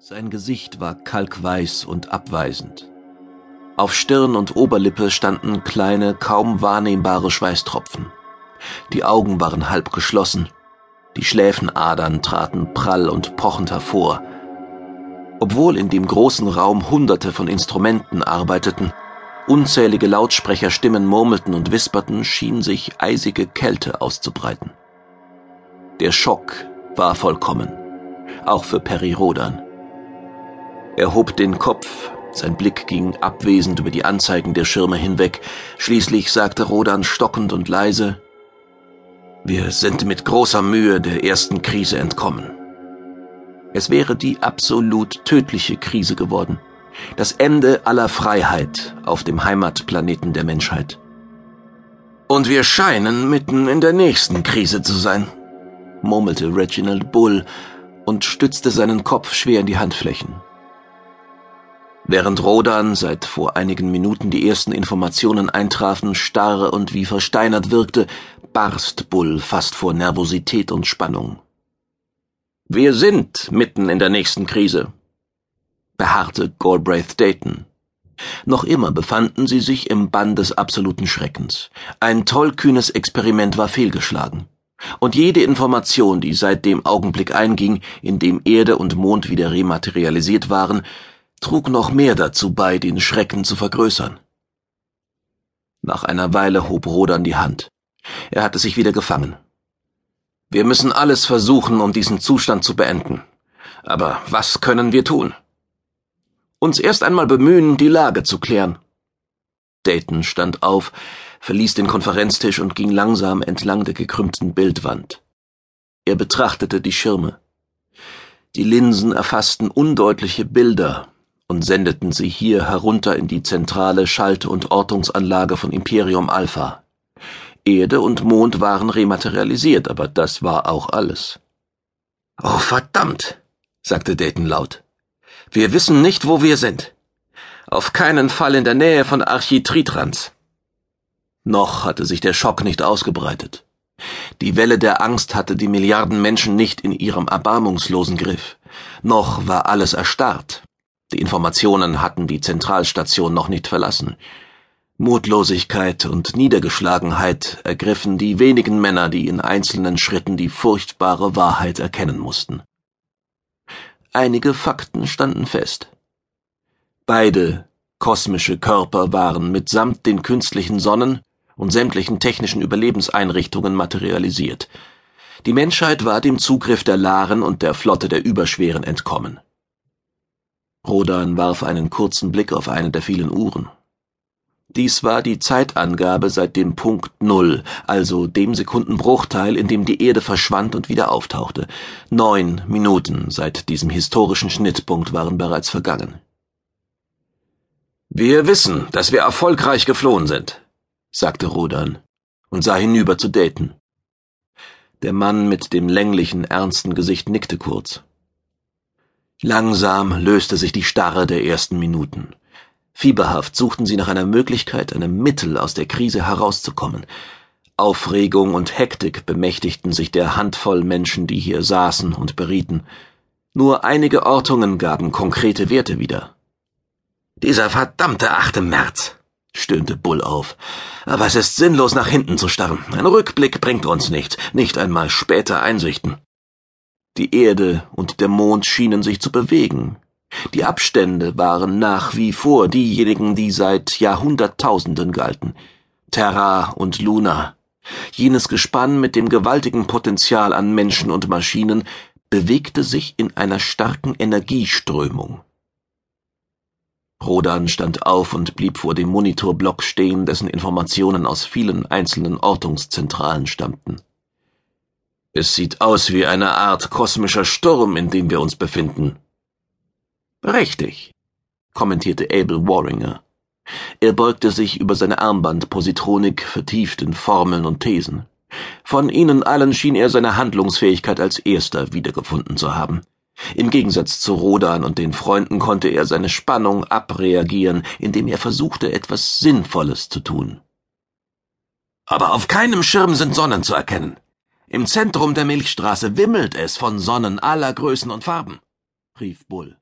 Sein Gesicht war kalkweiß und abweisend. Auf Stirn und Oberlippe standen kleine, kaum wahrnehmbare Schweißtropfen. Die Augen waren halb geschlossen, die Schläfenadern traten prall und pochend hervor. Obwohl in dem großen Raum Hunderte von Instrumenten arbeiteten, unzählige Lautsprecherstimmen murmelten und wisperten, schien sich eisige Kälte auszubreiten. Der Schock war vollkommen, auch für Perry Rodan. Er hob den Kopf, sein Blick ging abwesend über die Anzeigen der Schirme hinweg. Schließlich sagte Rodan stockend und leise, Wir sind mit großer Mühe der ersten Krise entkommen. Es wäre die absolut tödliche Krise geworden. Das Ende aller Freiheit auf dem Heimatplaneten der Menschheit. Und wir scheinen mitten in der nächsten Krise zu sein, murmelte Reginald Bull und stützte seinen Kopf schwer in die Handflächen. Während Rodan seit vor einigen Minuten die ersten Informationen eintrafen, starr und wie versteinert wirkte, barst Bull fast vor Nervosität und Spannung. Wir sind mitten in der nächsten Krise, beharrte Galbraith Dayton. Noch immer befanden sie sich im Bann des absoluten Schreckens. Ein tollkühnes Experiment war fehlgeschlagen. Und jede Information, die seit dem Augenblick einging, in dem Erde und Mond wieder rematerialisiert waren, trug noch mehr dazu bei, den Schrecken zu vergrößern. Nach einer Weile hob Rodan die Hand. Er hatte sich wieder gefangen. Wir müssen alles versuchen, um diesen Zustand zu beenden. Aber was können wir tun? Uns erst einmal bemühen, die Lage zu klären. Dayton stand auf, verließ den Konferenztisch und ging langsam entlang der gekrümmten Bildwand. Er betrachtete die Schirme. Die Linsen erfassten undeutliche Bilder, und sendeten sie hier herunter in die zentrale Schalt- und Ortungsanlage von Imperium Alpha. Erde und Mond waren rematerialisiert, aber das war auch alles. Oh verdammt, sagte Dayton laut. Wir wissen nicht, wo wir sind. Auf keinen Fall in der Nähe von Architritrans. Noch hatte sich der Schock nicht ausgebreitet. Die Welle der Angst hatte die Milliarden Menschen nicht in ihrem erbarmungslosen Griff. Noch war alles erstarrt. Die Informationen hatten die Zentralstation noch nicht verlassen. Mutlosigkeit und Niedergeschlagenheit ergriffen die wenigen Männer, die in einzelnen Schritten die furchtbare Wahrheit erkennen mussten. Einige Fakten standen fest. Beide kosmische Körper waren mitsamt den künstlichen Sonnen und sämtlichen technischen Überlebenseinrichtungen materialisiert. Die Menschheit war dem Zugriff der Laren und der Flotte der Überschweren entkommen. Rodan warf einen kurzen Blick auf eine der vielen Uhren. Dies war die Zeitangabe seit dem Punkt Null, also dem Sekundenbruchteil, in dem die Erde verschwand und wieder auftauchte. Neun Minuten seit diesem historischen Schnittpunkt waren bereits vergangen. Wir wissen, dass wir erfolgreich geflohen sind, sagte Rodan und sah hinüber zu Dayton. Der Mann mit dem länglichen, ernsten Gesicht nickte kurz. Langsam löste sich die Starre der ersten Minuten. Fieberhaft suchten sie nach einer Möglichkeit, einem Mittel aus der Krise herauszukommen. Aufregung und Hektik bemächtigten sich der Handvoll Menschen, die hier saßen und berieten. Nur einige Ortungen gaben konkrete Werte wieder. Dieser verdammte 8. März, stöhnte Bull auf. Aber es ist sinnlos, nach hinten zu starren. Ein Rückblick bringt uns nichts, nicht einmal später Einsichten. Die Erde und der Mond schienen sich zu bewegen. Die Abstände waren nach wie vor diejenigen, die seit Jahrhunderttausenden galten. Terra und Luna. Jenes Gespann mit dem gewaltigen Potenzial an Menschen und Maschinen bewegte sich in einer starken Energieströmung. Rodan stand auf und blieb vor dem Monitorblock stehen, dessen Informationen aus vielen einzelnen Ortungszentralen stammten. Es sieht aus wie eine Art kosmischer Sturm, in dem wir uns befinden. Richtig, kommentierte Abel Warringer. Er beugte sich über seine Armbandpositronik vertieft in Formeln und Thesen. Von ihnen allen schien er seine Handlungsfähigkeit als erster wiedergefunden zu haben. Im Gegensatz zu Rodan und den Freunden konnte er seine Spannung abreagieren, indem er versuchte, etwas Sinnvolles zu tun. Aber auf keinem Schirm sind Sonnen zu erkennen. Im Zentrum der Milchstraße wimmelt es von Sonnen aller Größen und Farben, rief Bull.